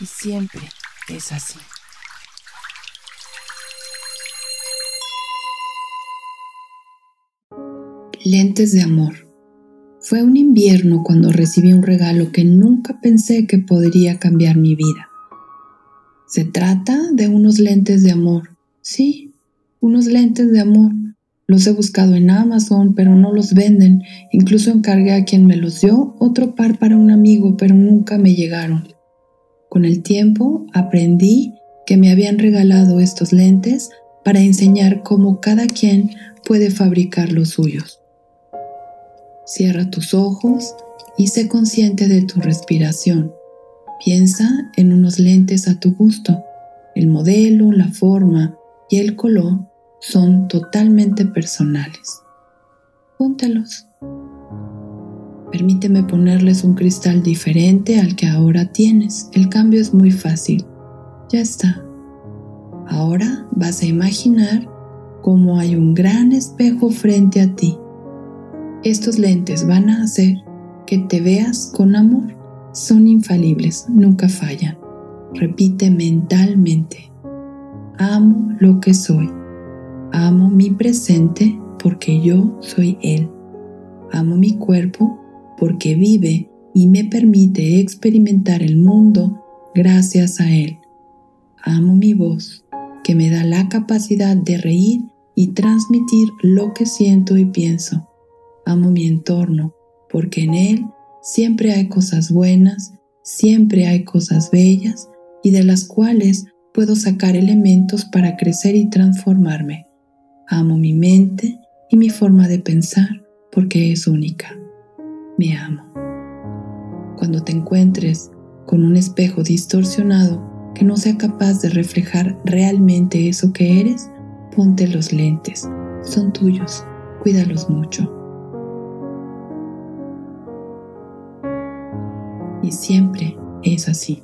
Y siempre es así. Lentes de amor. Fue un invierno cuando recibí un regalo que nunca pensé que podría cambiar mi vida. Se trata de unos lentes de amor. Sí, unos lentes de amor. Los he buscado en Amazon, pero no los venden. Incluso encargué a quien me los dio otro par para un amigo, pero nunca me llegaron. Con el tiempo aprendí que me habían regalado estos lentes para enseñar cómo cada quien puede fabricar los suyos. Cierra tus ojos y sé consciente de tu respiración. Piensa en unos lentes a tu gusto. El modelo, la forma y el color son totalmente personales. Póntelos. Permíteme ponerles un cristal diferente al que ahora tienes. El cambio es muy fácil. Ya está. Ahora vas a imaginar cómo hay un gran espejo frente a ti estos lentes van a hacer que te veas con amor. Son infalibles, nunca fallan. Repite mentalmente. Amo lo que soy. Amo mi presente porque yo soy Él. Amo mi cuerpo porque vive y me permite experimentar el mundo gracias a Él. Amo mi voz que me da la capacidad de reír y transmitir lo que siento y pienso. Amo mi entorno porque en él siempre hay cosas buenas, siempre hay cosas bellas y de las cuales puedo sacar elementos para crecer y transformarme. Amo mi mente y mi forma de pensar porque es única. Me amo. Cuando te encuentres con un espejo distorsionado que no sea capaz de reflejar realmente eso que eres, ponte los lentes. Son tuyos. Cuídalos mucho. y siempre es así.